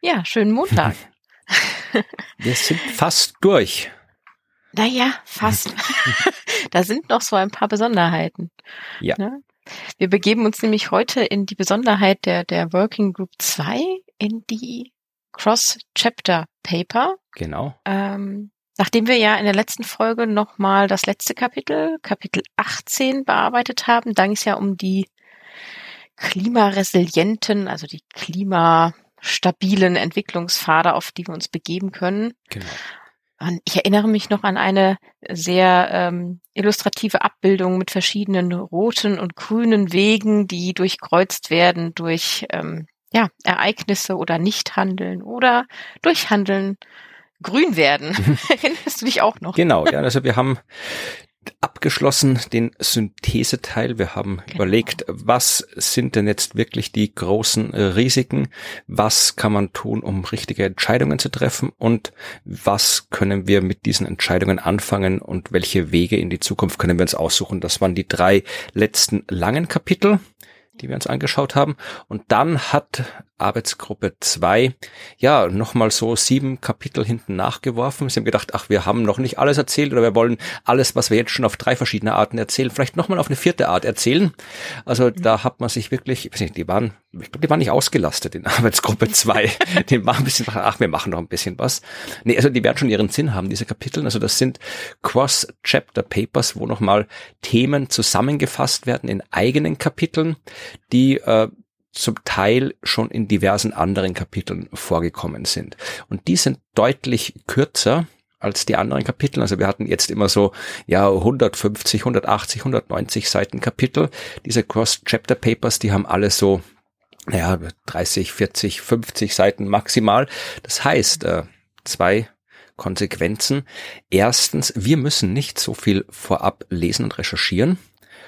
Ja, schönen Montag. Wir sind fast durch. Naja, fast. da sind noch so ein paar Besonderheiten. Ja. Ne? Wir begeben uns nämlich heute in die Besonderheit der, der Working Group 2, in die Cross-Chapter-Paper. Genau. Ähm, nachdem wir ja in der letzten Folge nochmal das letzte Kapitel, Kapitel 18, bearbeitet haben, da ging es ja um die klimaresilienten, also die klimastabilen Entwicklungspfade, auf die wir uns begeben können. Genau. Ich erinnere mich noch an eine sehr ähm, illustrative Abbildung mit verschiedenen roten und grünen Wegen, die durchkreuzt werden durch ähm, ja, Ereignisse oder Nichthandeln oder durch Handeln grün werden. Erinnerst du dich auch noch? Genau, ja, also wir haben abgeschlossen den Syntheseteil. Wir haben genau. überlegt, was sind denn jetzt wirklich die großen äh, Risiken? Was kann man tun, um richtige Entscheidungen zu treffen? Und was können wir mit diesen Entscheidungen anfangen? Und welche Wege in die Zukunft können wir uns aussuchen? Das waren die drei letzten langen Kapitel die wir uns angeschaut haben. Und dann hat Arbeitsgruppe 2 ja nochmal so sieben Kapitel hinten nachgeworfen. Sie haben gedacht, ach, wir haben noch nicht alles erzählt oder wir wollen alles, was wir jetzt schon auf drei verschiedene Arten erzählen, vielleicht nochmal auf eine vierte Art erzählen. Also da hat man sich wirklich, ich weiß nicht, die waren, ich glaube, die waren nicht ausgelastet in Arbeitsgruppe 2. die waren ein bisschen, ach, wir machen noch ein bisschen was. Nee, also die werden schon ihren Sinn haben, diese Kapitel. Also das sind Cross-Chapter-Papers, wo nochmal Themen zusammengefasst werden in eigenen Kapiteln, die äh, zum Teil schon in diversen anderen Kapiteln vorgekommen sind. Und die sind deutlich kürzer als die anderen Kapitel. Also wir hatten jetzt immer so, ja, 150, 180, 190 Seiten Kapitel. Diese Cross-Chapter-Papers, die haben alle so, naja, 30, 40, 50 Seiten maximal. Das heißt, äh, zwei Konsequenzen. Erstens, wir müssen nicht so viel vorab lesen und recherchieren.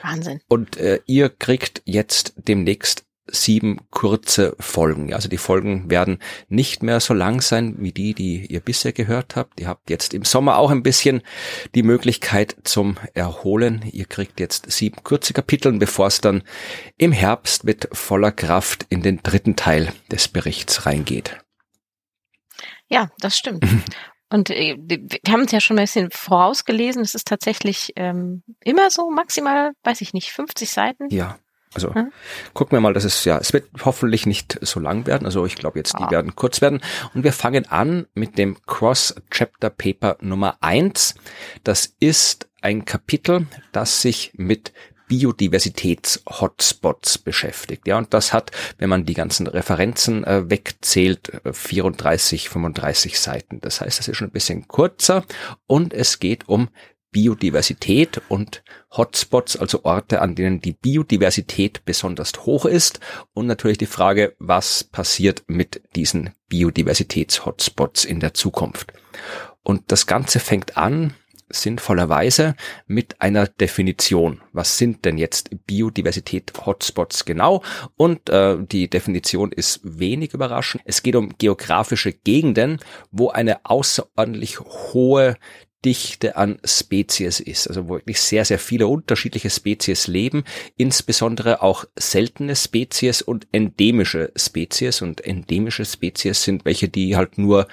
Wahnsinn. Und äh, ihr kriegt jetzt demnächst sieben kurze Folgen. Ja, also die Folgen werden nicht mehr so lang sein wie die, die ihr bisher gehört habt. Ihr habt jetzt im Sommer auch ein bisschen die Möglichkeit zum Erholen. Ihr kriegt jetzt sieben kurze Kapitel, bevor es dann im Herbst mit voller Kraft in den dritten Teil des Berichts reingeht. Ja, das stimmt. Und äh, wir haben es ja schon ein bisschen vorausgelesen. Es ist tatsächlich ähm, immer so maximal, weiß ich nicht, 50 Seiten. Ja. Also hm? gucken wir mal, dass es ja, es wird hoffentlich nicht so lang werden. Also ich glaube jetzt, die ah. werden kurz werden. Und wir fangen an mit dem Cross-Chapter Paper Nummer eins. Das ist ein Kapitel, das sich mit Biodiversitäts-Hotspots beschäftigt. Ja, und das hat, wenn man die ganzen Referenzen äh, wegzählt, 34, 35 Seiten. Das heißt, das ist schon ein bisschen kurzer und es geht um Biodiversität und Hotspots, also Orte, an denen die Biodiversität besonders hoch ist und natürlich die Frage, was passiert mit diesen Biodiversitäts-Hotspots in der Zukunft. Und das Ganze fängt an sinnvollerweise mit einer Definition. Was sind denn jetzt Biodiversität-Hotspots genau? Und äh, die Definition ist wenig überraschend. Es geht um geografische Gegenden, wo eine außerordentlich hohe Dichte an Spezies ist, also wirklich sehr, sehr viele unterschiedliche Spezies leben, insbesondere auch seltene Spezies und endemische Spezies. Und endemische Spezies sind welche, die halt nur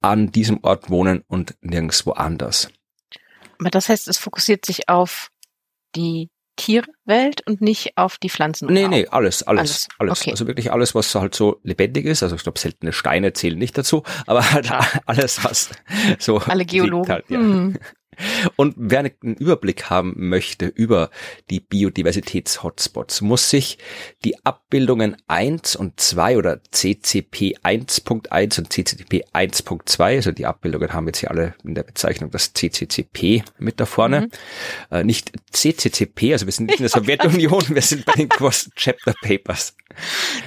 an diesem Ort wohnen und nirgendwo anders. Aber das heißt, es fokussiert sich auf die Tierwelt und nicht auf die Pflanzen. Nee, nee, alles, alles, alles. alles. Okay. Also wirklich alles, was halt so lebendig ist. Also ich glaube, seltene Steine zählen nicht dazu, aber halt alles, was so. Alle Geologen. Halt, ja. hm. Und wer einen Überblick haben möchte über die Biodiversitäts-Hotspots, muss sich die Abbildungen 1 und 2 oder CCP 1.1 und CCP 1.2, also die Abbildungen haben jetzt hier alle in der Bezeichnung das CCCP mit da vorne, mhm. äh, nicht CCCP, also wir sind nicht in der Sowjetunion, wir sind bei den Cross Chapter Papers.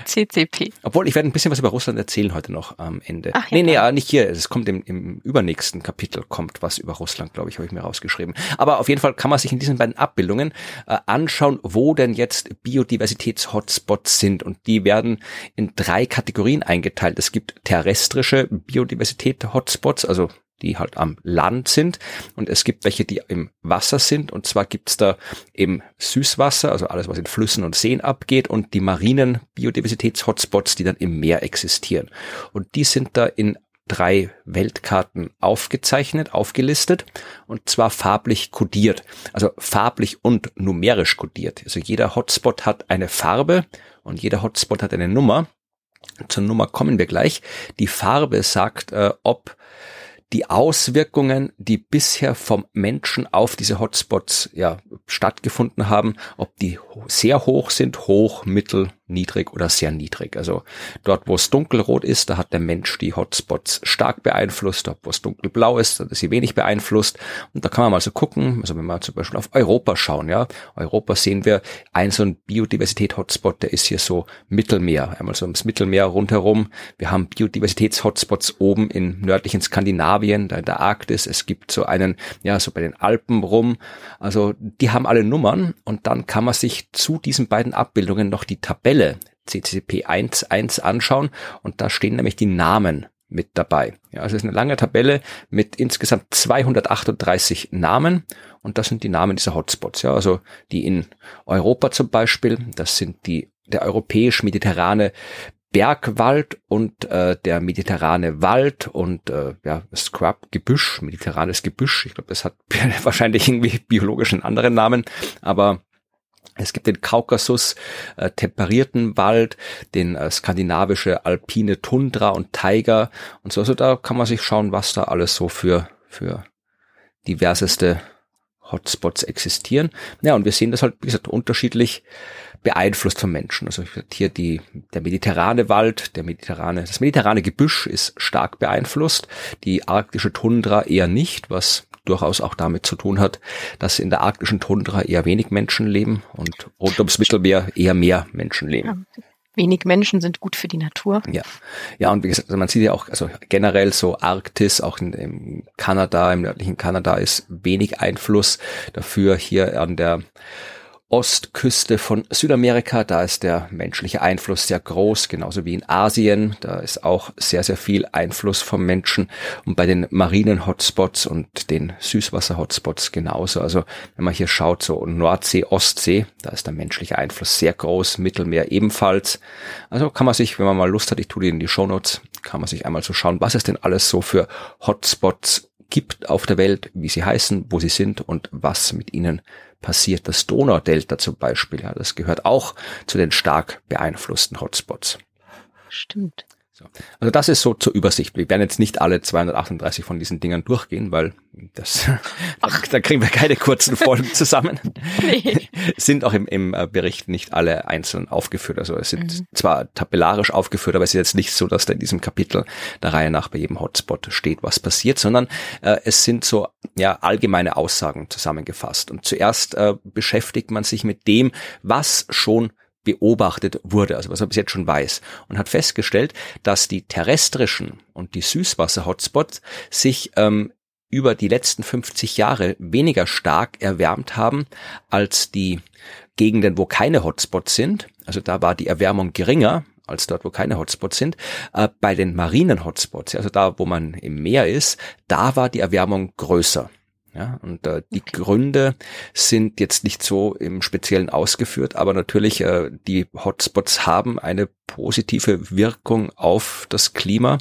CCP. Obwohl, ich werde ein bisschen was über Russland erzählen heute noch am Ende. Ach, ja, nee, nee, nicht hier. Es kommt im, im übernächsten Kapitel kommt was über Russland, glaube ich, habe ich mir rausgeschrieben. Aber auf jeden Fall kann man sich in diesen beiden Abbildungen äh, anschauen, wo denn jetzt Biodiversitäts-Hotspots sind. Und die werden in drei Kategorien eingeteilt. Es gibt terrestrische Biodiversität-Hotspots, also die halt am Land sind und es gibt welche, die im Wasser sind und zwar gibt's da im Süßwasser, also alles, was in Flüssen und Seen abgeht und die marinen Biodiversitäts-Hotspots, die dann im Meer existieren. Und die sind da in drei Weltkarten aufgezeichnet, aufgelistet und zwar farblich kodiert, also farblich und numerisch kodiert. Also jeder Hotspot hat eine Farbe und jeder Hotspot hat eine Nummer. Zur Nummer kommen wir gleich. Die Farbe sagt, äh, ob die Auswirkungen, die bisher vom Menschen auf diese Hotspots ja stattgefunden haben, ob die sehr hoch sind, hoch, mittel, niedrig oder sehr niedrig. Also dort, wo es dunkelrot ist, da hat der Mensch die Hotspots stark beeinflusst. Dort, wo es dunkelblau ist, da hat er sie wenig beeinflusst. Und da kann man mal so gucken, also wenn wir zum Beispiel auf Europa schauen, ja, Europa sehen wir ein so ein Biodiversität-Hotspot, der ist hier so Mittelmeer, einmal so ums Mittelmeer rundherum. Wir haben Biodiversitäts-Hotspots oben in nördlichen Skandinavien, da in der Arktis. Es gibt so einen, ja, so bei den Alpen rum. Also die haben alle Nummern und dann kann man sich zu diesen beiden Abbildungen noch die Tabelle Tabelle CCP 1.1 anschauen und da stehen nämlich die Namen mit dabei. Ja, also es ist eine lange Tabelle mit insgesamt 238 Namen und das sind die Namen dieser Hotspots. Ja, also die in Europa zum Beispiel, das sind die der europäisch-mediterrane Bergwald und äh, der mediterrane Wald und äh, ja, Scrub, Gebüsch, mediterranes Gebüsch. Ich glaube, das hat wahrscheinlich irgendwie biologisch einen anderen Namen, aber es gibt den Kaukasus, äh, temperierten Wald, den äh, skandinavische alpine Tundra und Tiger und so. Also da kann man sich schauen, was da alles so für, für diverseste Hotspots existieren. Ja, und wir sehen das halt, wie gesagt, unterschiedlich beeinflusst vom Menschen. Also hier die, der mediterrane Wald, der mediterrane, das mediterrane Gebüsch ist stark beeinflusst, die arktische Tundra eher nicht, was durchaus auch damit zu tun hat, dass in der arktischen Tundra eher wenig Menschen leben und rund ums Mittelmeer eher mehr Menschen leben. Ja. Wenig Menschen sind gut für die Natur. Ja, ja und wie gesagt, also man sieht ja auch, also generell so Arktis, auch in, in Kanada, im nördlichen Kanada ist wenig Einfluss dafür hier an der Ostküste von Südamerika. Da ist der menschliche Einfluss sehr groß, genauso wie in Asien. Da ist auch sehr, sehr viel Einfluss vom Menschen. Und bei den marinen Hotspots und den Süßwasser-Hotspots genauso. Also wenn man hier schaut, so Nordsee, Ostsee, da ist der menschliche Einfluss sehr groß, Mittelmeer ebenfalls. Also kann man sich, wenn man mal Lust hat, ich tue die in die Shownotes, kann man sich einmal so schauen, was es denn alles so für Hotspots gibt auf der Welt, wie sie heißen, wo sie sind und was mit ihnen passiert. Das Donaudelta zum Beispiel, ja, das gehört auch zu den stark beeinflussten Hotspots. Stimmt. So. Also das ist so zur Übersicht. Wir werden jetzt nicht alle 238 von diesen Dingern durchgehen, weil das, Ach. da kriegen wir keine kurzen Folgen zusammen. nee. Sind auch im, im äh, Bericht nicht alle einzeln aufgeführt. Also es sind mhm. zwar tabellarisch aufgeführt, aber es ist jetzt nicht so, dass da in diesem Kapitel der Reihe nach bei jedem Hotspot steht, was passiert, sondern äh, es sind so ja allgemeine Aussagen zusammengefasst. Und zuerst äh, beschäftigt man sich mit dem, was schon beobachtet wurde, also was er bis jetzt schon weiß, und hat festgestellt, dass die terrestrischen und die Süßwasser-Hotspots sich ähm, über die letzten 50 Jahre weniger stark erwärmt haben als die Gegenden, wo keine Hotspots sind. Also da war die Erwärmung geringer als dort, wo keine Hotspots sind. Äh, bei den marinen Hotspots, also da, wo man im Meer ist, da war die Erwärmung größer. Ja, und äh, die okay. Gründe sind jetzt nicht so im Speziellen ausgeführt, aber natürlich äh, die Hotspots haben eine positive Wirkung auf das Klima.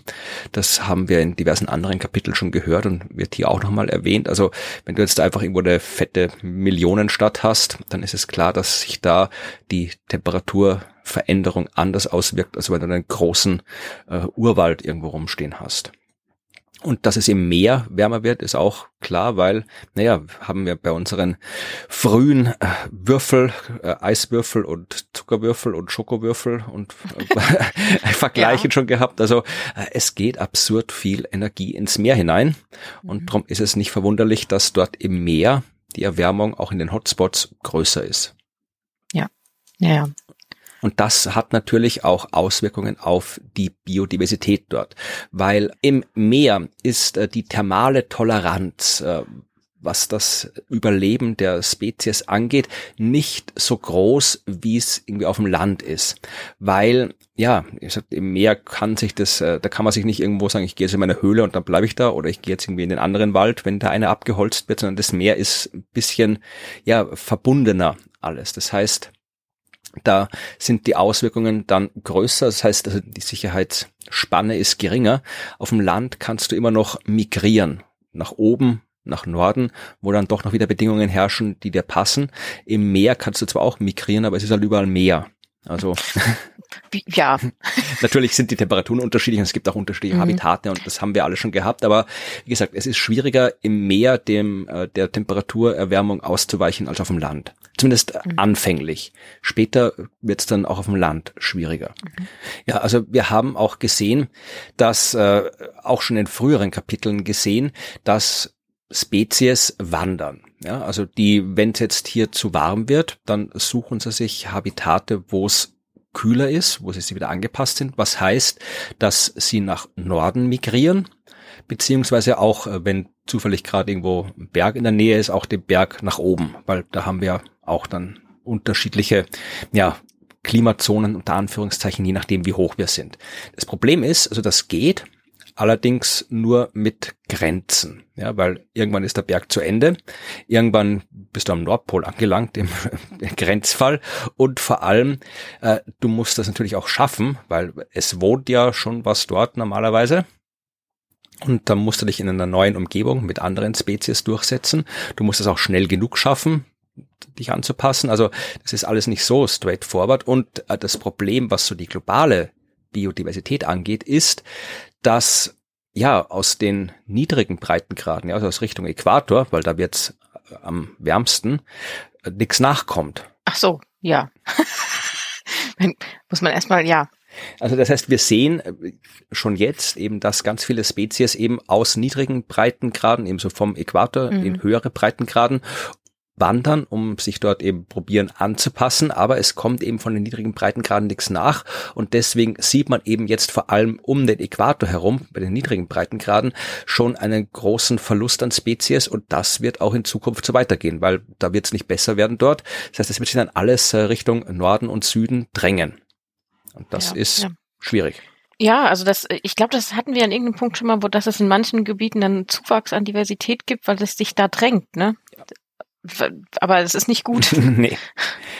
Das haben wir in diversen anderen Kapiteln schon gehört und wird hier auch nochmal erwähnt. Also wenn du jetzt einfach irgendwo eine fette Millionenstadt hast, dann ist es klar, dass sich da die Temperaturveränderung anders auswirkt, als wenn du einen großen äh, Urwald irgendwo rumstehen hast. Und dass es im Meer wärmer wird, ist auch klar, weil, naja, haben wir bei unseren frühen äh, Würfel, äh, Eiswürfel und Zuckerwürfel und Schokowürfel und äh, Vergleichen ja. schon gehabt. Also äh, es geht absurd viel Energie ins Meer hinein. Und mhm. darum ist es nicht verwunderlich, dass dort im Meer die Erwärmung auch in den Hotspots größer ist. Ja, ja, und das hat natürlich auch Auswirkungen auf die Biodiversität dort, weil im Meer ist äh, die thermale Toleranz, äh, was das Überleben der Spezies angeht, nicht so groß, wie es irgendwie auf dem Land ist. Weil, ja, sag, im Meer kann sich das, äh, da kann man sich nicht irgendwo sagen, ich gehe jetzt in meine Höhle und dann bleibe ich da oder ich gehe jetzt irgendwie in den anderen Wald, wenn da eine abgeholzt wird, sondern das Meer ist ein bisschen, ja, verbundener alles. Das heißt, da sind die Auswirkungen dann größer. Das heißt, also die Sicherheitsspanne ist geringer. Auf dem Land kannst du immer noch migrieren. Nach oben, nach Norden, wo dann doch noch wieder Bedingungen herrschen, die dir passen. Im Meer kannst du zwar auch migrieren, aber es ist halt überall Meer. Also ja. Natürlich sind die Temperaturen unterschiedlich und es gibt auch unterschiedliche mhm. Habitate und das haben wir alle schon gehabt. Aber wie gesagt, es ist schwieriger im Meer dem äh, der Temperaturerwärmung auszuweichen als auf dem Land. Zumindest mhm. anfänglich. Später wird es dann auch auf dem Land schwieriger. Mhm. Ja, also wir haben auch gesehen, dass äh, auch schon in früheren Kapiteln gesehen, dass Spezies wandern. Ja, also die, wenn es jetzt hier zu warm wird, dann suchen sie sich Habitate, wo es kühler ist, wo sie wieder angepasst sind, was heißt, dass sie nach Norden migrieren, beziehungsweise auch, äh, wenn zufällig gerade irgendwo ein Berg in der Nähe ist, auch den Berg nach oben, weil da haben wir auch dann unterschiedliche, ja, Klimazonen unter Anführungszeichen, je nachdem, wie hoch wir sind. Das Problem ist, also das geht, allerdings nur mit Grenzen, ja, weil irgendwann ist der Berg zu Ende, irgendwann bist du am Nordpol angelangt im Grenzfall und vor allem äh, du musst das natürlich auch schaffen, weil es wohnt ja schon was dort normalerweise. Und dann musst du dich in einer neuen Umgebung mit anderen Spezies durchsetzen. Du musst es auch schnell genug schaffen, dich anzupassen. Also das ist alles nicht so straightforward. Und äh, das Problem, was so die globale Biodiversität angeht, ist, dass ja aus den niedrigen Breitengraden, ja, also aus Richtung Äquator, weil da wird's äh, am wärmsten, äh, nichts nachkommt. Ach so, ja. Muss man erstmal, ja. Also das heißt, wir sehen äh, schon jetzt eben, dass ganz viele Spezies eben aus niedrigen Breitengraden, eben so vom Äquator mhm. in höhere Breitengraden wandern, um sich dort eben probieren anzupassen, aber es kommt eben von den niedrigen Breitengraden nichts nach und deswegen sieht man eben jetzt vor allem um den Äquator herum, bei den niedrigen Breitengraden, schon einen großen Verlust an Spezies und das wird auch in Zukunft so weitergehen, weil da wird es nicht besser werden dort. Das heißt, es wird sich dann alles äh, Richtung Norden und Süden drängen und das ja, ist ja. schwierig. Ja, also das, ich glaube, das hatten wir an irgendeinem Punkt schon mal, wo dass es in manchen Gebieten dann Zuwachs an Diversität gibt, weil es sich da drängt, ne? Aber es ist nicht gut. nee.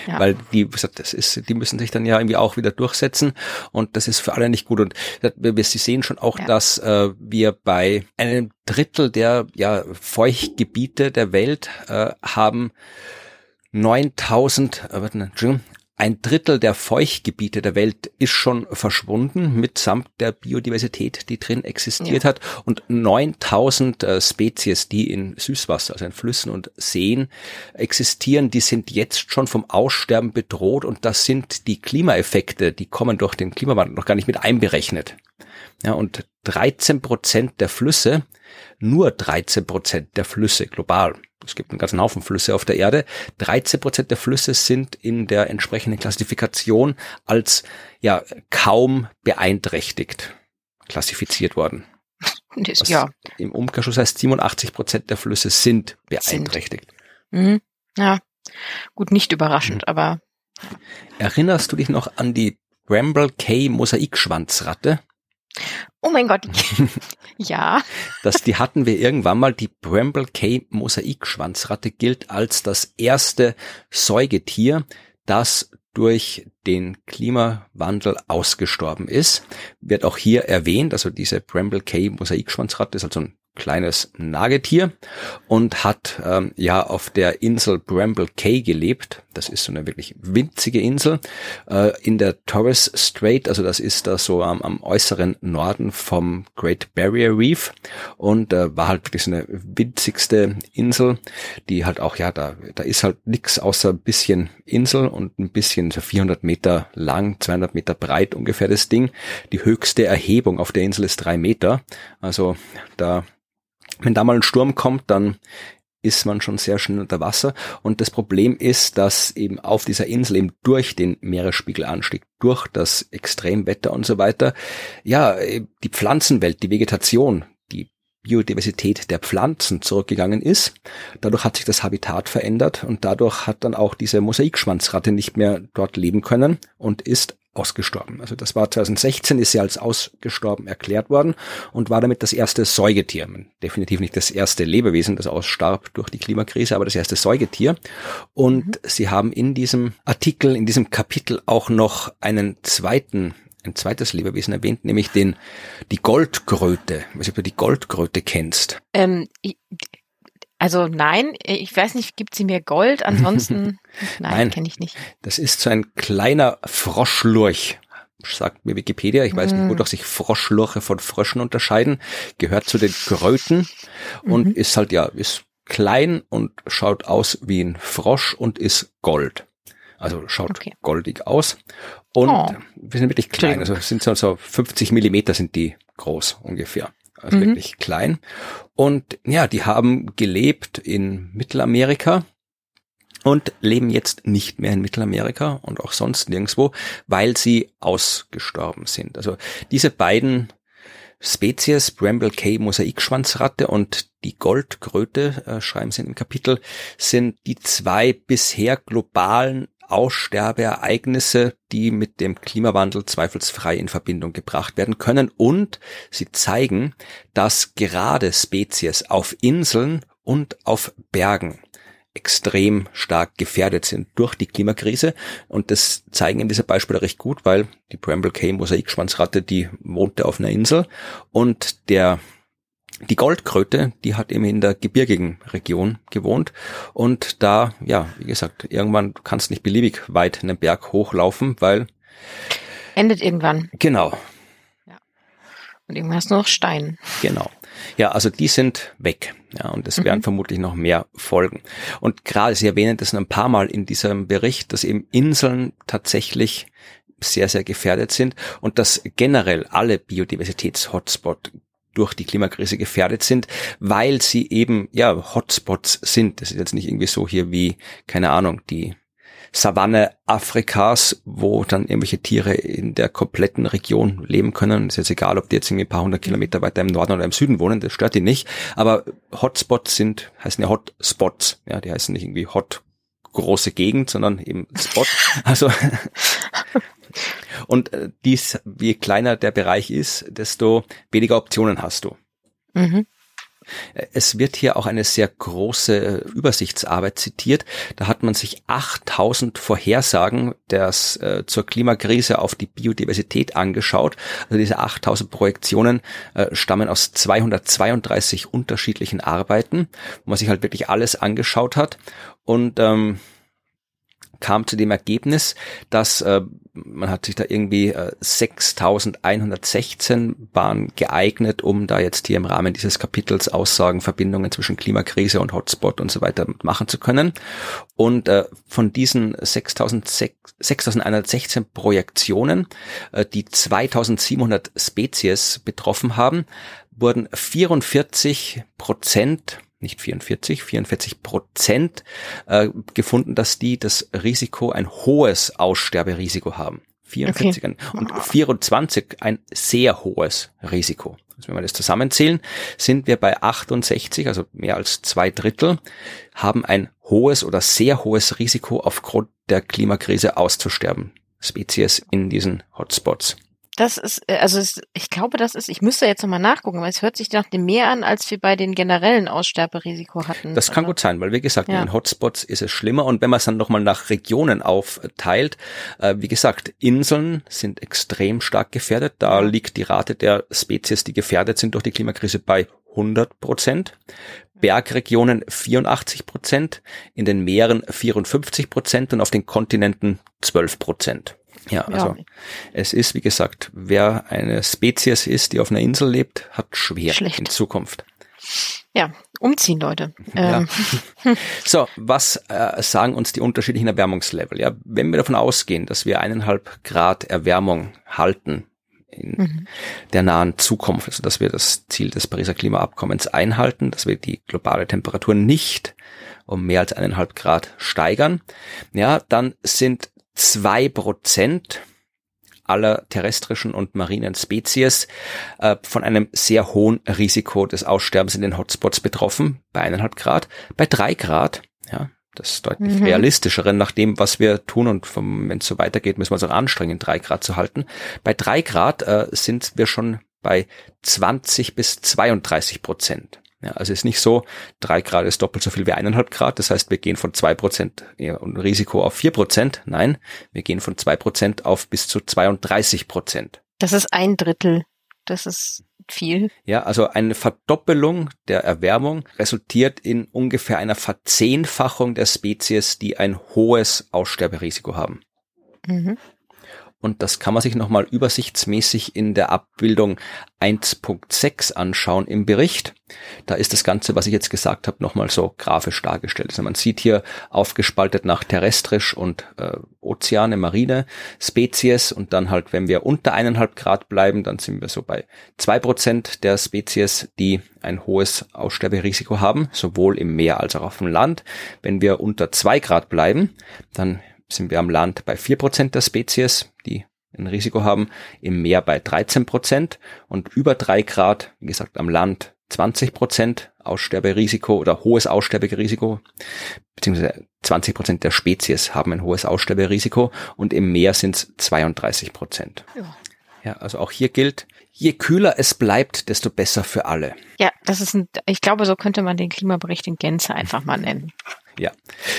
Ja. Weil die, das ist, die müssen sich dann ja irgendwie auch wieder durchsetzen und das ist für alle nicht gut. Und wir, wir Sie sehen schon auch, ja. dass äh, wir bei einem Drittel der ja, Feuchtgebiete der Welt äh, haben 9000, äh, warte, Entschuldigung, ein Drittel der Feuchtgebiete der Welt ist schon verschwunden mitsamt der Biodiversität, die drin existiert ja. hat. Und 9000 äh, Spezies, die in Süßwasser, also in Flüssen und Seen existieren, die sind jetzt schon vom Aussterben bedroht. Und das sind die Klimaeffekte, die kommen durch den Klimawandel noch gar nicht mit einberechnet. Ja, und 13 Prozent der Flüsse, nur 13 Prozent der Flüsse global es gibt einen ganzen Haufen Flüsse auf der Erde. 13 Prozent der Flüsse sind in der entsprechenden Klassifikation als ja kaum beeinträchtigt klassifiziert worden. Das, ja. Im Umkehrschluss heißt 87 Prozent der Flüsse sind beeinträchtigt. Sind. Mhm. Ja, gut, nicht überraschend, mhm. aber. Erinnerst du dich noch an die Bramble Cay Mosaikschwanzratte? Oh mein Gott. ja. Das, die hatten wir irgendwann mal. Die Bramble Cay Mosaikschwanzratte gilt als das erste Säugetier, das durch den Klimawandel ausgestorben ist. Wird auch hier erwähnt, also diese Bramble Cay Mosaikschwanzratte ist also ein kleines Nagetier und hat ähm, ja auf der Insel Bramble Cay gelebt. Das ist so eine wirklich winzige Insel äh, in der Torres Strait, also das ist da so am, am äußeren Norden vom Great Barrier Reef und äh, war halt wirklich so eine winzigste Insel, die halt auch ja da da ist halt nix außer ein bisschen Insel und ein bisschen so 400 Meter lang, 200 Meter breit ungefähr das Ding. Die höchste Erhebung auf der Insel ist drei Meter, also da wenn da mal ein Sturm kommt, dann ist man schon sehr schnell unter Wasser. Und das Problem ist, dass eben auf dieser Insel eben durch den Meeresspiegelanstieg, durch das Extremwetter und so weiter, ja, die Pflanzenwelt, die Vegetation, die Biodiversität der Pflanzen zurückgegangen ist. Dadurch hat sich das Habitat verändert und dadurch hat dann auch diese Mosaikschwanzratte nicht mehr dort leben können und ist ausgestorben. Also das war 2016, ist sie als ausgestorben erklärt worden und war damit das erste Säugetier. Definitiv nicht das erste Lebewesen, das ausstarb durch die Klimakrise, aber das erste Säugetier. Und mhm. sie haben in diesem Artikel, in diesem Kapitel auch noch einen zweiten ein zweites Lebewesen erwähnt, nämlich den die Goldkröte. Ich weiß nicht, ob du die Goldkröte kennst. Ähm, also nein, ich weiß nicht, gibt sie mir Gold? Ansonsten nein, nein kenne ich nicht. Das ist so ein kleiner Froschlurch, sagt mir Wikipedia. Ich weiß nicht, wodurch sich Froschlurche von Fröschen unterscheiden. Gehört zu den Kröten und mhm. ist halt ja ist klein und schaut aus wie ein Frosch und ist Gold. Also schaut okay. goldig aus. Und oh. wir sind wirklich klein. Also sind so, so 50 Millimeter sind die groß ungefähr also mhm. wirklich klein. Und ja, die haben gelebt in Mittelamerika und leben jetzt nicht mehr in Mittelamerika und auch sonst nirgendwo, weil sie ausgestorben sind. Also diese beiden Spezies, Bramble Cay Mosaikschwanzratte und die Goldkröte, äh, schreiben sie in dem Kapitel, sind die zwei bisher globalen Aussterbeereignisse, die mit dem Klimawandel zweifelsfrei in Verbindung gebracht werden können. Und sie zeigen, dass gerade Spezies auf Inseln und auf Bergen extrem stark gefährdet sind durch die Klimakrise. Und das zeigen in dieser Beispiele recht gut, weil die Bramble Cay Mosaikschwanzratte, die wohnte auf einer Insel und der die Goldkröte, die hat eben in der gebirgigen Region gewohnt und da, ja, wie gesagt, irgendwann kannst du nicht beliebig weit einen Berg hochlaufen, weil endet irgendwann. Genau. Ja. Und irgendwann hast du noch Stein. Genau. Ja, also die sind weg. Ja, und es mhm. werden vermutlich noch mehr folgen. Und gerade, Sie erwähnen das ein paar Mal in diesem Bericht, dass eben Inseln tatsächlich sehr, sehr gefährdet sind und dass generell alle Biodiversitäts-Hotspot durch die Klimakrise gefährdet sind, weil sie eben ja Hotspots sind. Das ist jetzt nicht irgendwie so hier wie keine Ahnung die Savanne Afrikas, wo dann irgendwelche Tiere in der kompletten Region leben können. Ist jetzt egal, ob die jetzt irgendwie ein paar hundert Kilometer weiter im Norden oder im Süden wohnen, das stört die nicht. Aber Hotspots sind, heißen ja Hotspots. Ja, die heißen nicht irgendwie Hot große Gegend, sondern eben Spot. Also und äh, dies, je kleiner der Bereich ist, desto weniger Optionen hast du. Mhm. Äh, es wird hier auch eine sehr große äh, Übersichtsarbeit zitiert. Da hat man sich 8000 Vorhersagen des, äh, zur Klimakrise auf die Biodiversität angeschaut. Also diese 8000 Projektionen äh, stammen aus 232 unterschiedlichen Arbeiten, wo man sich halt wirklich alles angeschaut hat. Und ähm, kam zu dem Ergebnis, dass äh, man hat sich da irgendwie äh, 6116 waren geeignet, um da jetzt hier im Rahmen dieses Kapitels Aussagen, Verbindungen zwischen Klimakrise und Hotspot und so weiter machen zu können. Und äh, von diesen 6116 Projektionen, äh, die 2700 Spezies betroffen haben, wurden 44 Prozent nicht 44, 44 Prozent äh, gefunden, dass die das Risiko, ein hohes Aussterberisiko haben. 44 okay. und 24 ein sehr hohes Risiko. Also wenn wir das zusammenzählen, sind wir bei 68, also mehr als zwei Drittel, haben ein hohes oder sehr hohes Risiko aufgrund der Klimakrise auszusterben. Spezies in diesen Hotspots. Das ist, äh, also es, ich glaube, das ist, ich müsste jetzt nochmal nachgucken, weil es hört sich nach dem mehr an, als wir bei den generellen Aussterberisiko hatten. Das kann also, gut sein, weil wie gesagt, ja. in den Hotspots ist es schlimmer und wenn man es dann nochmal nach Regionen aufteilt, äh, wie gesagt, Inseln sind extrem stark gefährdet. Da liegt die Rate der Spezies, die gefährdet sind durch die Klimakrise bei 100 Prozent, Bergregionen 84 Prozent, in den Meeren 54 Prozent und auf den Kontinenten 12 Prozent. Ja, also ja. es ist, wie gesagt, wer eine Spezies ist, die auf einer Insel lebt, hat schwer Schlecht. in Zukunft. Ja, umziehen, Leute. Ja. Ähm. So, was äh, sagen uns die unterschiedlichen Erwärmungslevel? Ja, wenn wir davon ausgehen, dass wir eineinhalb Grad Erwärmung halten in mhm. der nahen Zukunft, also dass wir das Ziel des Pariser Klimaabkommens einhalten, dass wir die globale Temperatur nicht um mehr als eineinhalb Grad steigern, ja, dann sind zwei Prozent aller terrestrischen und marinen Spezies äh, von einem sehr hohen Risiko des Aussterbens in den Hotspots betroffen, bei eineinhalb Grad, bei drei Grad, ja, das deutlich mhm. realistischere nach dem, was wir tun und wenn es so weitergeht, müssen wir uns auch anstrengen, drei Grad zu halten. Bei drei Grad äh, sind wir schon bei 20 bis 32 Prozent. Ja, also ist nicht so, drei Grad ist doppelt so viel wie eineinhalb Grad. Das heißt, wir gehen von zwei Prozent Risiko auf vier Prozent. Nein, wir gehen von zwei Prozent auf bis zu 32 Prozent. Das ist ein Drittel. Das ist viel. Ja, also eine Verdoppelung der Erwärmung resultiert in ungefähr einer Verzehnfachung der Spezies, die ein hohes Aussterberisiko haben. Mhm. Und das kann man sich nochmal übersichtsmäßig in der Abbildung 1.6 anschauen im Bericht. Da ist das Ganze, was ich jetzt gesagt habe, nochmal so grafisch dargestellt. Also man sieht hier aufgespaltet nach terrestrisch und äh, Ozeane, Marine, Spezies und dann halt, wenn wir unter eineinhalb Grad bleiben, dann sind wir so bei zwei Prozent der Spezies, die ein hohes Aussterberisiko haben, sowohl im Meer als auch auf dem Land. Wenn wir unter zwei Grad bleiben, dann sind wir am Land bei vier Prozent der Spezies, die ein Risiko haben, im Meer bei 13 Prozent und über drei Grad, wie gesagt, am Land 20 Prozent Aussterberisiko oder hohes Aussterberisiko, beziehungsweise 20 Prozent der Spezies haben ein hohes Aussterberisiko und im Meer sind es 32 Prozent. Ja. ja, also auch hier gilt, je kühler es bleibt, desto besser für alle. Ja, das ist ein, ich glaube, so könnte man den Klimabericht in Gänze einfach mal nennen. Ja,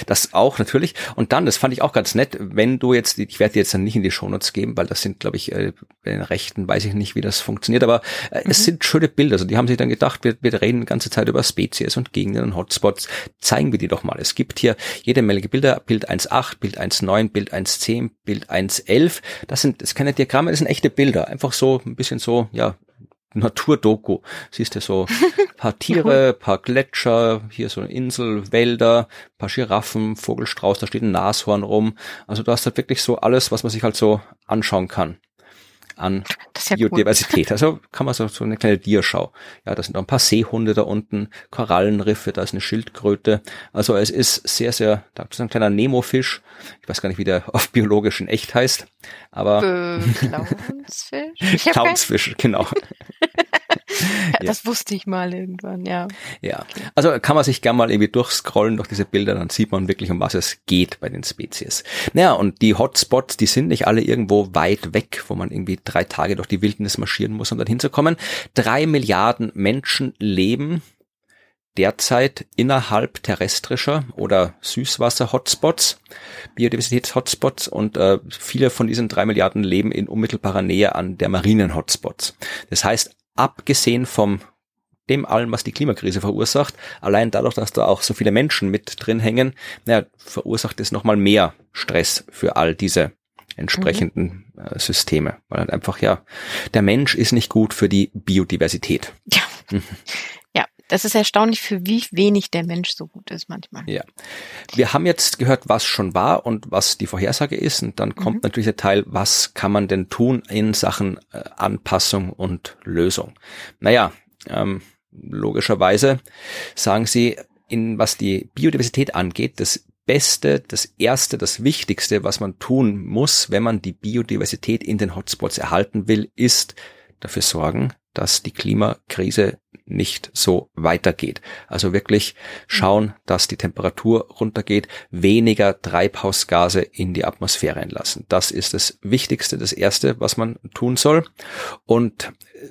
das auch natürlich. Und dann, das fand ich auch ganz nett, wenn du jetzt, ich werde dir jetzt dann nicht in die Shownotes geben, weil das sind, glaube ich, äh, bei den Rechten weiß ich nicht, wie das funktioniert, aber äh, mhm. es sind schöne Bilder. Also die haben sich dann gedacht, wir, wir reden die ganze Zeit über Spezies und Gegenden und Hotspots. Zeigen wir die doch mal. Es gibt hier jede Menge Bilder, Bild 1.8, Bild 1.9, Bild 1.10, Bild 1.11. Das sind, das sind keine Diagramme, das sind echte Bilder. Einfach so ein bisschen so, ja, Naturdoku. Siehst du so paar Tiere, paar Gletscher, hier so eine Insel, Wälder, paar Giraffen, Vogelstrauß, da steht ein Nashorn rum. Also du hast halt wirklich so alles, was man sich halt so anschauen kann an ja Biodiversität. Cool. Also kann man so, so eine kleine Dierschau. Ja, da sind noch ein paar Seehunde da unten, Korallenriffe, da ist eine Schildkröte. Also es ist sehr, sehr, da ist ein kleiner Nemofisch. Ich weiß gar nicht, wie der auf biologisch in echt heißt, aber Clownsfisch. Clownsfisch, genau. ja, das wusste ich mal irgendwann, ja. Ja, also kann man sich gerne mal irgendwie durchscrollen durch diese Bilder, dann sieht man wirklich, um was es geht bei den Spezies. Naja, und die Hotspots, die sind nicht alle irgendwo weit weg, wo man irgendwie drei Tage durch die Wildnis marschieren muss, um dorthin zu kommen. Drei Milliarden Menschen leben derzeit innerhalb terrestrischer oder Süßwasser-Hotspots, Biodiversitäts-Hotspots und äh, viele von diesen drei Milliarden leben in unmittelbarer Nähe an der marinen Hotspots. Das heißt, abgesehen vom dem allem, was die Klimakrise verursacht, allein dadurch, dass da auch so viele Menschen mit drin hängen, naja, verursacht es nochmal mehr Stress für all diese entsprechenden mhm. äh, Systeme, weil halt einfach ja, der Mensch ist nicht gut für die Biodiversität. Ja. Mhm. Das ist erstaunlich, für wie wenig der Mensch so gut ist manchmal. Ja. Wir haben jetzt gehört, was schon war und was die Vorhersage ist. Und dann kommt mhm. natürlich der Teil, was kann man denn tun in Sachen äh, Anpassung und Lösung. Naja, ähm, logischerweise sagen sie, in was die Biodiversität angeht, das Beste, das Erste, das Wichtigste, was man tun muss, wenn man die Biodiversität in den Hotspots erhalten will, ist dafür sorgen, dass die Klimakrise nicht so weitergeht. Also wirklich schauen, dass die Temperatur runtergeht, weniger Treibhausgase in die Atmosphäre entlassen. Das ist das Wichtigste, das Erste, was man tun soll. Und äh,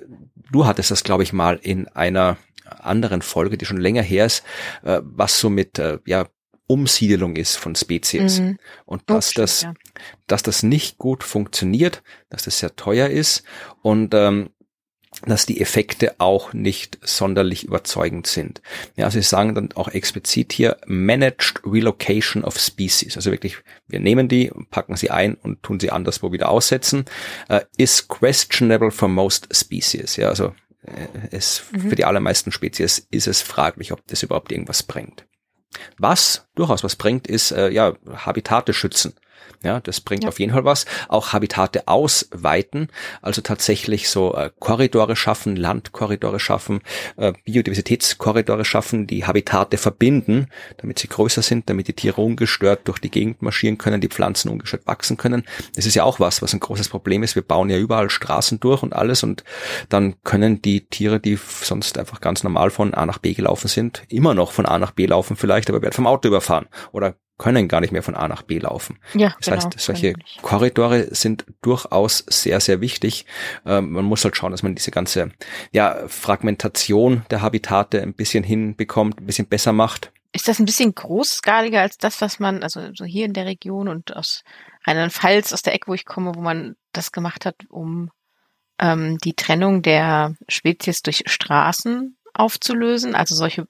du hattest das, glaube ich, mal in einer anderen Folge, die schon länger her ist, äh, was so mit äh, ja, Umsiedelung ist von Spezies. Mhm. Und dass oh, das, ja. dass das nicht gut funktioniert, dass das sehr teuer ist und ähm, dass die Effekte auch nicht sonderlich überzeugend sind. Ja, sie sagen dann auch explizit hier Managed Relocation of Species. Also wirklich, wir nehmen die, packen sie ein und tun sie anderswo wieder aussetzen. Uh, is questionable for most species. Ja, also äh, es, mhm. für die allermeisten Spezies ist es fraglich, ob das überhaupt irgendwas bringt. Was durchaus was bringt, ist äh, ja Habitate schützen. Ja, das bringt ja. auf jeden Fall was. Auch Habitate ausweiten, also tatsächlich so äh, Korridore schaffen, Landkorridore schaffen, äh, Biodiversitätskorridore schaffen, die Habitate verbinden, damit sie größer sind, damit die Tiere ungestört durch die Gegend marschieren können, die Pflanzen ungestört wachsen können. Das ist ja auch was, was ein großes Problem ist. Wir bauen ja überall Straßen durch und alles und dann können die Tiere, die sonst einfach ganz normal von A nach B gelaufen sind, immer noch von A nach B laufen vielleicht, aber werden vom Auto überfahren oder können gar nicht mehr von A nach B laufen. Ja, das genau, heißt, solche Korridore sind durchaus sehr, sehr wichtig. Ähm, man muss halt schauen, dass man diese ganze ja, Fragmentation der Habitate ein bisschen hinbekommt, ein bisschen besser macht. Ist das ein bisschen großskaliger als das, was man, also so hier in der Region und aus Rheinland-Pfalz, aus der Ecke, wo ich komme, wo man das gemacht hat, um ähm, die Trennung der Spezies durch Straßen aufzulösen, also solche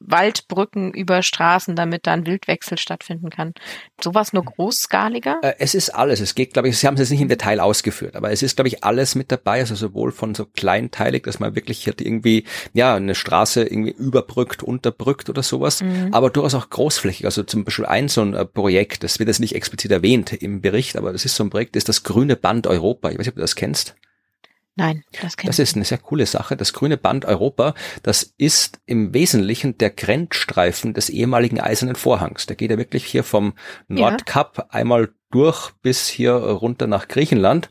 Waldbrücken über Straßen, damit dann Wildwechsel stattfinden kann. Sowas nur großskaliger? Äh, es ist alles. Es geht, glaube ich, Sie haben es jetzt nicht im Detail ausgeführt, aber es ist, glaube ich, alles mit dabei. Also sowohl von so kleinteilig, dass man wirklich irgendwie, ja, eine Straße irgendwie überbrückt, unterbrückt oder sowas, mhm. aber durchaus auch großflächig. Also zum Beispiel ein so ein äh, Projekt, das wird jetzt nicht explizit erwähnt im Bericht, aber das ist so ein Projekt, das ist das Grüne Band Europa. Ich weiß nicht, ob du das kennst. Nein, das kennt Das ist eine sehr coole Sache. Das grüne Band Europa, das ist im Wesentlichen der Grenzstreifen des ehemaligen Eisernen Vorhangs. Der geht ja wirklich hier vom Nordkap ja. einmal durch bis hier runter nach Griechenland,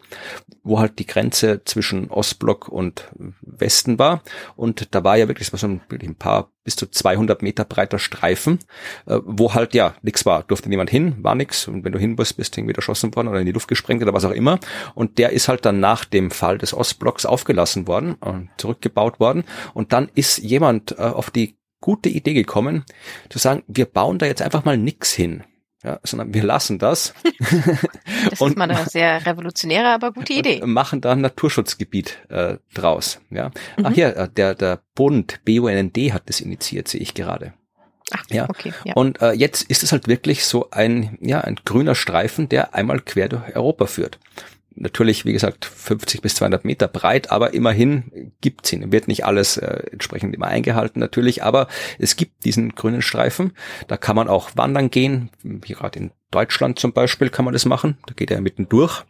wo halt die Grenze zwischen Ostblock und Westen war. Und da war ja wirklich so ein, paar bis zu 200 Meter breiter Streifen, äh, wo halt ja nichts war. Durfte niemand hin, war nix. Und wenn du hin bist, bist du irgendwie erschossen worden oder in die Luft gesprengt oder was auch immer. Und der ist halt dann nach dem Fall des Ostblocks aufgelassen worden und zurückgebaut worden. Und dann ist jemand äh, auf die gute Idee gekommen, zu sagen, wir bauen da jetzt einfach mal nix hin ja, sondern wir lassen das. das und ist mal eine sehr revolutionäre, aber gute Idee. Machen da ein Naturschutzgebiet äh, draus. Ja. Mhm. Ach ja, äh, der, der Bund, BUND hat das initiiert, sehe ich gerade. Ach, ja. okay. Ja. Und äh, jetzt ist es halt wirklich so ein, ja, ein grüner Streifen, der einmal quer durch Europa führt natürlich, wie gesagt, 50 bis 200 Meter breit, aber immerhin gibt's ihn. Wird nicht alles äh, entsprechend immer eingehalten natürlich, aber es gibt diesen grünen Streifen. Da kann man auch wandern gehen, gerade in Deutschland zum Beispiel kann man das machen. Da geht er mitten durch.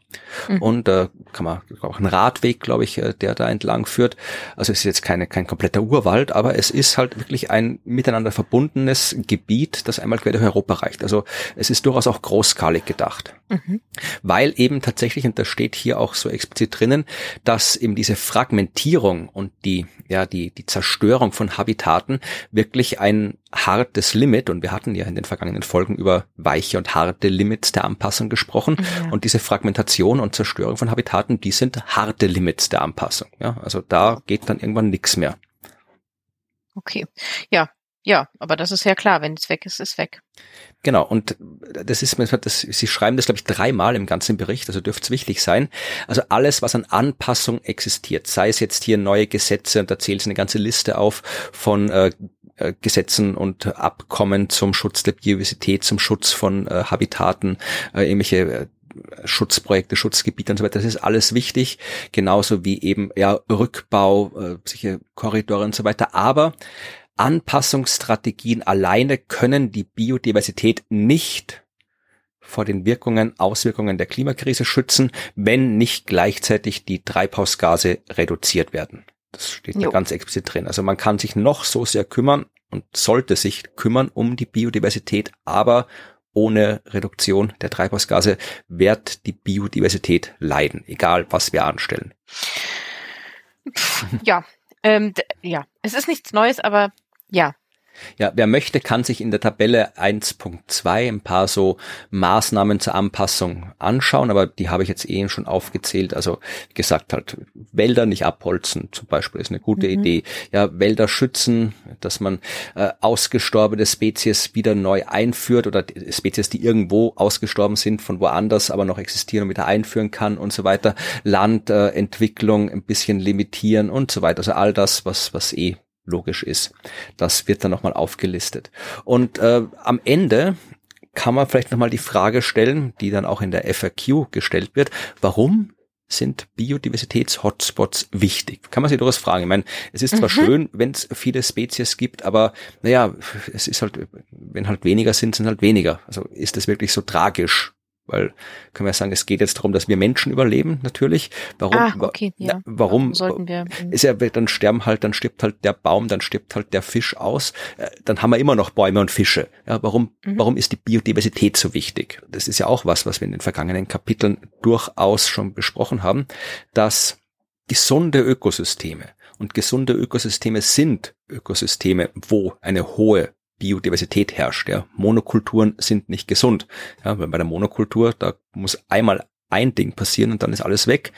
Mhm. Und da äh, kann man auch einen Radweg, glaube ich, äh, der da entlang führt. Also es ist jetzt keine, kein kompletter Urwald, aber es ist halt wirklich ein miteinander verbundenes Gebiet, das einmal quer durch Europa reicht. Also es ist durchaus auch großskalig gedacht. Mhm. Weil eben tatsächlich, und das steht hier auch so explizit drinnen, dass eben diese Fragmentierung und die, ja, die, die Zerstörung von Habitaten wirklich ein hartes Limit, und wir hatten ja in den vergangenen Folgen über weiche und harte Limits der Anpassung gesprochen, ja. und diese Fragmentation und Zerstörung von Habitaten, die sind harte Limits der Anpassung. Ja, also da geht dann irgendwann nichts mehr. Okay, ja, ja, aber das ist ja klar, wenn es weg ist, ist weg. Genau, und das ist, das, Sie schreiben das, glaube ich, dreimal im ganzen Bericht, also dürfte es wichtig sein. Also alles, was an Anpassung existiert, sei es jetzt hier neue Gesetze, und da zählt eine ganze Liste auf von äh, äh, Gesetzen und Abkommen zum Schutz der Biodiversität, zum Schutz von äh, Habitaten, äh, irgendwelche äh, Schutzprojekte, Schutzgebiete und so weiter. Das ist alles wichtig, genauso wie eben ja Rückbau, äh, solche Korridore und so weiter. Aber Anpassungsstrategien alleine können die Biodiversität nicht vor den Wirkungen, Auswirkungen der Klimakrise schützen, wenn nicht gleichzeitig die Treibhausgase reduziert werden. Das steht jo. da ganz explizit drin. Also man kann sich noch so sehr kümmern und sollte sich kümmern um die Biodiversität, aber ohne Reduktion der Treibhausgase wird die Biodiversität leiden, egal was wir anstellen. Ja, ähm, ja, es ist nichts Neues, aber ja. Ja, wer möchte, kann sich in der Tabelle 1.2 ein paar so Maßnahmen zur Anpassung anschauen, aber die habe ich jetzt eben schon aufgezählt. Also wie gesagt, halt Wälder nicht abholzen zum Beispiel ist eine gute mhm. Idee. Ja, Wälder schützen, dass man äh, ausgestorbene Spezies wieder neu einführt oder Spezies, die irgendwo ausgestorben sind, von woanders aber noch existieren und wieder einführen kann und so weiter. Landentwicklung äh, ein bisschen limitieren und so weiter. Also all das, was, was eh logisch ist. Das wird dann nochmal aufgelistet. Und äh, am Ende kann man vielleicht nochmal die Frage stellen, die dann auch in der FAQ gestellt wird, warum sind Biodiversitäts-Hotspots wichtig? Kann man sich durchaus fragen. Ich meine, es ist zwar mhm. schön, wenn es viele Spezies gibt, aber naja, es ist halt, wenn halt weniger sind, sind halt weniger. Also ist das wirklich so tragisch? Weil können wir sagen, es geht jetzt darum, dass wir Menschen überleben, natürlich. Warum? Ah, okay, ja. Na, warum? sollten wir? Hm. Ist ja, dann sterben halt, dann stirbt halt der Baum, dann stirbt halt der Fisch aus. Äh, dann haben wir immer noch Bäume und Fische. Ja, warum, mhm. warum ist die Biodiversität so wichtig? Das ist ja auch was, was wir in den vergangenen Kapiteln durchaus schon besprochen haben, dass gesunde Ökosysteme und gesunde Ökosysteme sind Ökosysteme, wo eine hohe Biodiversität herrscht. Ja. Monokulturen sind nicht gesund. Ja, weil bei der Monokultur, da muss einmal ein Ding passieren und dann ist alles weg.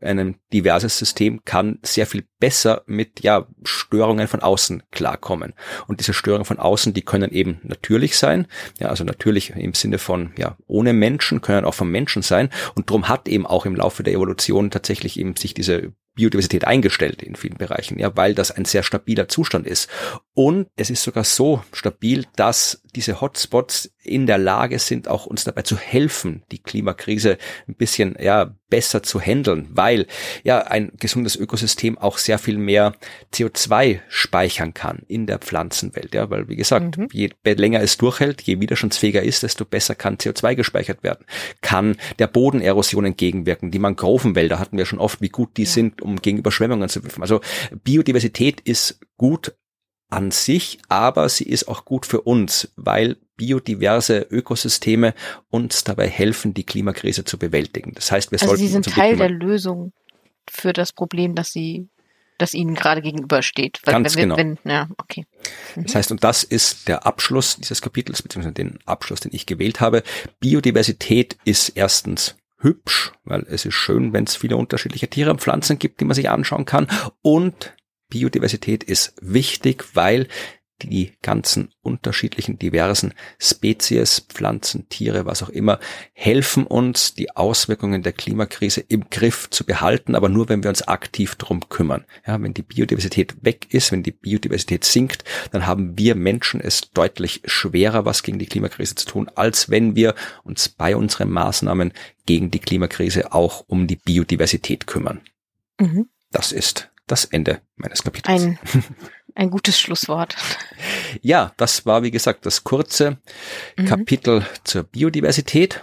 Ein diverses System kann sehr viel besser mit ja, Störungen von außen klarkommen. Und diese Störungen von außen, die können eben natürlich sein, ja, also natürlich im Sinne von ja ohne Menschen, können auch von Menschen sein. Und darum hat eben auch im Laufe der Evolution tatsächlich eben sich diese Biodiversität eingestellt in vielen Bereichen, ja, weil das ein sehr stabiler Zustand ist. Und es ist sogar so stabil, dass diese Hotspots in der Lage sind, auch uns dabei zu helfen, die Klimakrise ein bisschen, ja, besser zu handeln, weil ja ein gesundes Ökosystem auch sehr viel mehr CO2 speichern kann in der Pflanzenwelt, ja, weil wie gesagt, mhm. je länger es durchhält, je widerstandsfähiger ist, desto besser kann CO2 gespeichert werden. Kann der Bodenerosion entgegenwirken. Die Mangrovenwälder hatten wir schon oft, wie gut die ja. sind, um gegen Überschwemmungen zu wirken. Also Biodiversität ist gut an sich, aber sie ist auch gut für uns, weil biodiverse Ökosysteme uns dabei helfen, die Klimakrise zu bewältigen. Das heißt, wir also sollten sie sind Teil der Lösung für das Problem, dass sie das ihnen gerade gegenübersteht. Weil, Ganz wenn, genau. Wenn, ja, okay. Mhm. Das heißt, und das ist der Abschluss dieses Kapitels, beziehungsweise den Abschluss, den ich gewählt habe. Biodiversität ist erstens hübsch, weil es ist schön, wenn es viele unterschiedliche Tiere und Pflanzen gibt, die man sich anschauen kann. Und Biodiversität ist wichtig, weil die ganzen unterschiedlichen, diversen Spezies, Pflanzen, Tiere, was auch immer, helfen uns, die Auswirkungen der Klimakrise im Griff zu behalten, aber nur, wenn wir uns aktiv drum kümmern. Ja, wenn die Biodiversität weg ist, wenn die Biodiversität sinkt, dann haben wir Menschen es deutlich schwerer, was gegen die Klimakrise zu tun, als wenn wir uns bei unseren Maßnahmen gegen die Klimakrise auch um die Biodiversität kümmern. Mhm. Das ist das Ende meines Kapitels. Ein, ein gutes Schlusswort. Ja, das war, wie gesagt, das kurze mhm. Kapitel zur Biodiversität.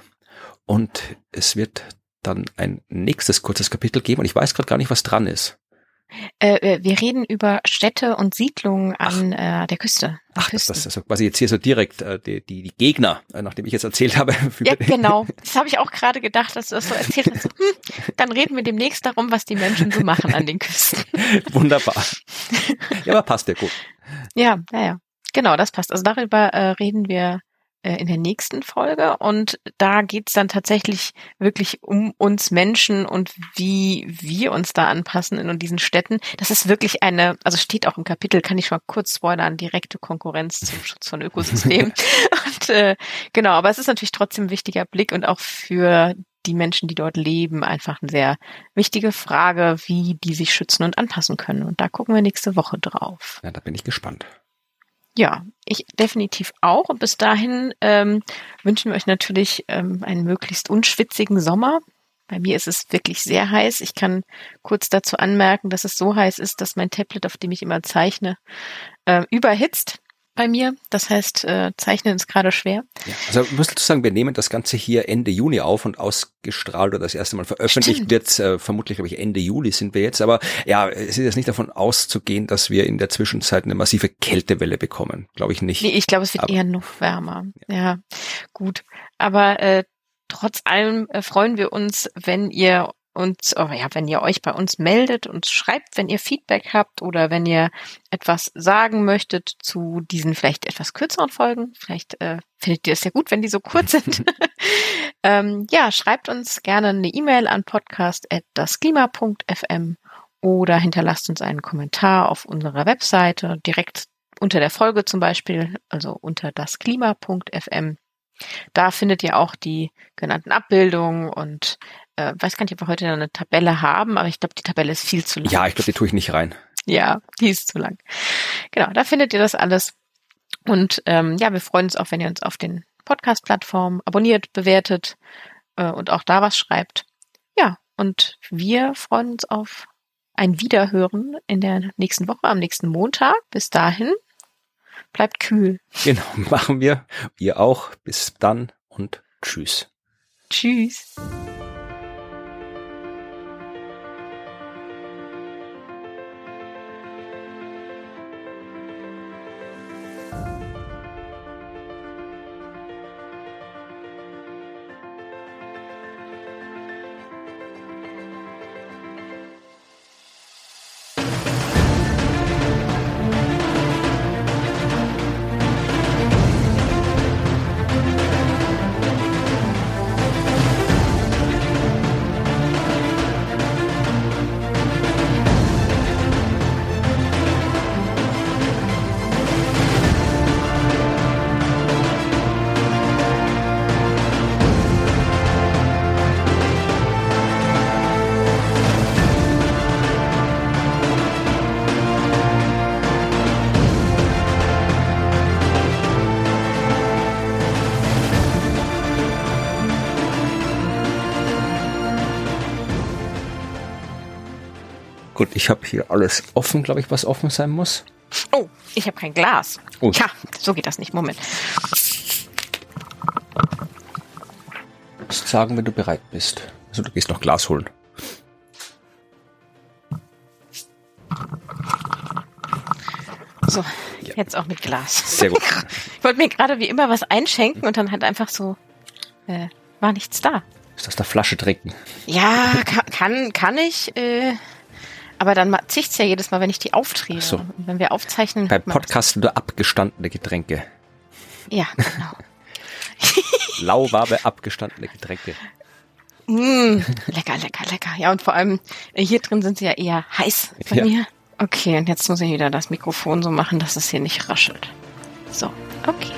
Und es wird dann ein nächstes kurzes Kapitel geben. Und ich weiß gerade gar nicht, was dran ist. Äh, wir reden über Städte und Siedlungen an äh, der Küste. Ach, das, das ist also quasi jetzt hier so direkt äh, die, die, die Gegner, äh, nachdem ich jetzt erzählt habe. Ja, genau. Das habe ich auch gerade gedacht, dass du das so erzählt hast. Hm, dann reden wir demnächst darum, was die Menschen so machen an den Küsten. Wunderbar. Ja, aber passt ja gut. Ja, ja, ja. Genau, das passt. Also darüber äh, reden wir in der nächsten Folge. Und da geht's dann tatsächlich wirklich um uns Menschen und wie wir uns da anpassen in diesen Städten. Das ist wirklich eine, also steht auch im Kapitel, kann ich schon mal kurz spoilern, direkte Konkurrenz zum Schutz von Ökosystemen. und äh, genau, aber es ist natürlich trotzdem ein wichtiger Blick und auch für die Menschen, die dort leben, einfach eine sehr wichtige Frage, wie die sich schützen und anpassen können. Und da gucken wir nächste Woche drauf. Ja, da bin ich gespannt. Ja, ich definitiv auch. Und bis dahin ähm, wünschen wir euch natürlich ähm, einen möglichst unschwitzigen Sommer. Bei mir ist es wirklich sehr heiß. Ich kann kurz dazu anmerken, dass es so heiß ist, dass mein Tablet, auf dem ich immer zeichne, äh, überhitzt bei mir. Das heißt, äh, Zeichnen ist gerade schwer. Ja, also musst du sagen, wir nehmen das Ganze hier Ende Juni auf und ausgestrahlt oder das erste Mal veröffentlicht wird äh, vermutlich, glaube ich, Ende Juli sind wir jetzt. Aber ja, es ist jetzt nicht davon auszugehen, dass wir in der Zwischenzeit eine massive Kältewelle bekommen. Glaube ich nicht. Nee, ich glaube, es wird Aber, eher noch wärmer. Ja, ja gut. Aber äh, trotz allem äh, freuen wir uns, wenn ihr und oh ja, wenn ihr euch bei uns meldet und schreibt, wenn ihr Feedback habt oder wenn ihr etwas sagen möchtet zu diesen vielleicht etwas kürzeren Folgen, vielleicht äh, findet ihr es ja gut, wenn die so kurz sind. ähm, ja, schreibt uns gerne eine E-Mail an podcast@dasklima.fm oder hinterlasst uns einen Kommentar auf unserer Webseite direkt unter der Folge zum Beispiel, also unter dasklima.fm. Da findet ihr auch die genannten Abbildungen und äh, weiß gar nicht, ob wir heute eine Tabelle haben, aber ich glaube, die Tabelle ist viel zu lang. Ja, ich glaube, die tue ich nicht rein. Ja, die ist zu lang. Genau, da findet ihr das alles. Und ähm, ja, wir freuen uns auch, wenn ihr uns auf den Podcast-Plattformen abonniert, bewertet äh, und auch da was schreibt. Ja, und wir freuen uns auf ein Wiederhören in der nächsten Woche, am nächsten Montag. Bis dahin, bleibt kühl. Genau, machen wir. Ihr auch. Bis dann und tschüss. Tschüss. Ich habe hier alles offen, glaube ich, was offen sein muss. Oh, ich habe kein Glas. Oh. Tja, so geht das nicht. Moment. Musst sagen, wenn du bereit bist. Also du gehst noch Glas holen. So, jetzt auch mit Glas. Sehr gut. Ich wollte mir gerade wie immer was einschenken und dann halt einfach so, äh, war nichts da. Ist aus der Flasche trinken. Ja, kann, kann, kann ich, äh, aber dann zieht's ja jedes Mal, wenn ich die. Ach so. Und wenn wir aufzeichnen. Bei hat man das. Podcast nur abgestandene Getränke. Ja, genau. Lauwarme abgestandene Getränke. Mm, lecker, lecker, lecker. Ja, und vor allem äh, hier drin sind sie ja eher heiß bei Ja. mir. Okay, und jetzt muss ich wieder das Mikrofon so machen, dass es hier nicht raschelt. So, okay.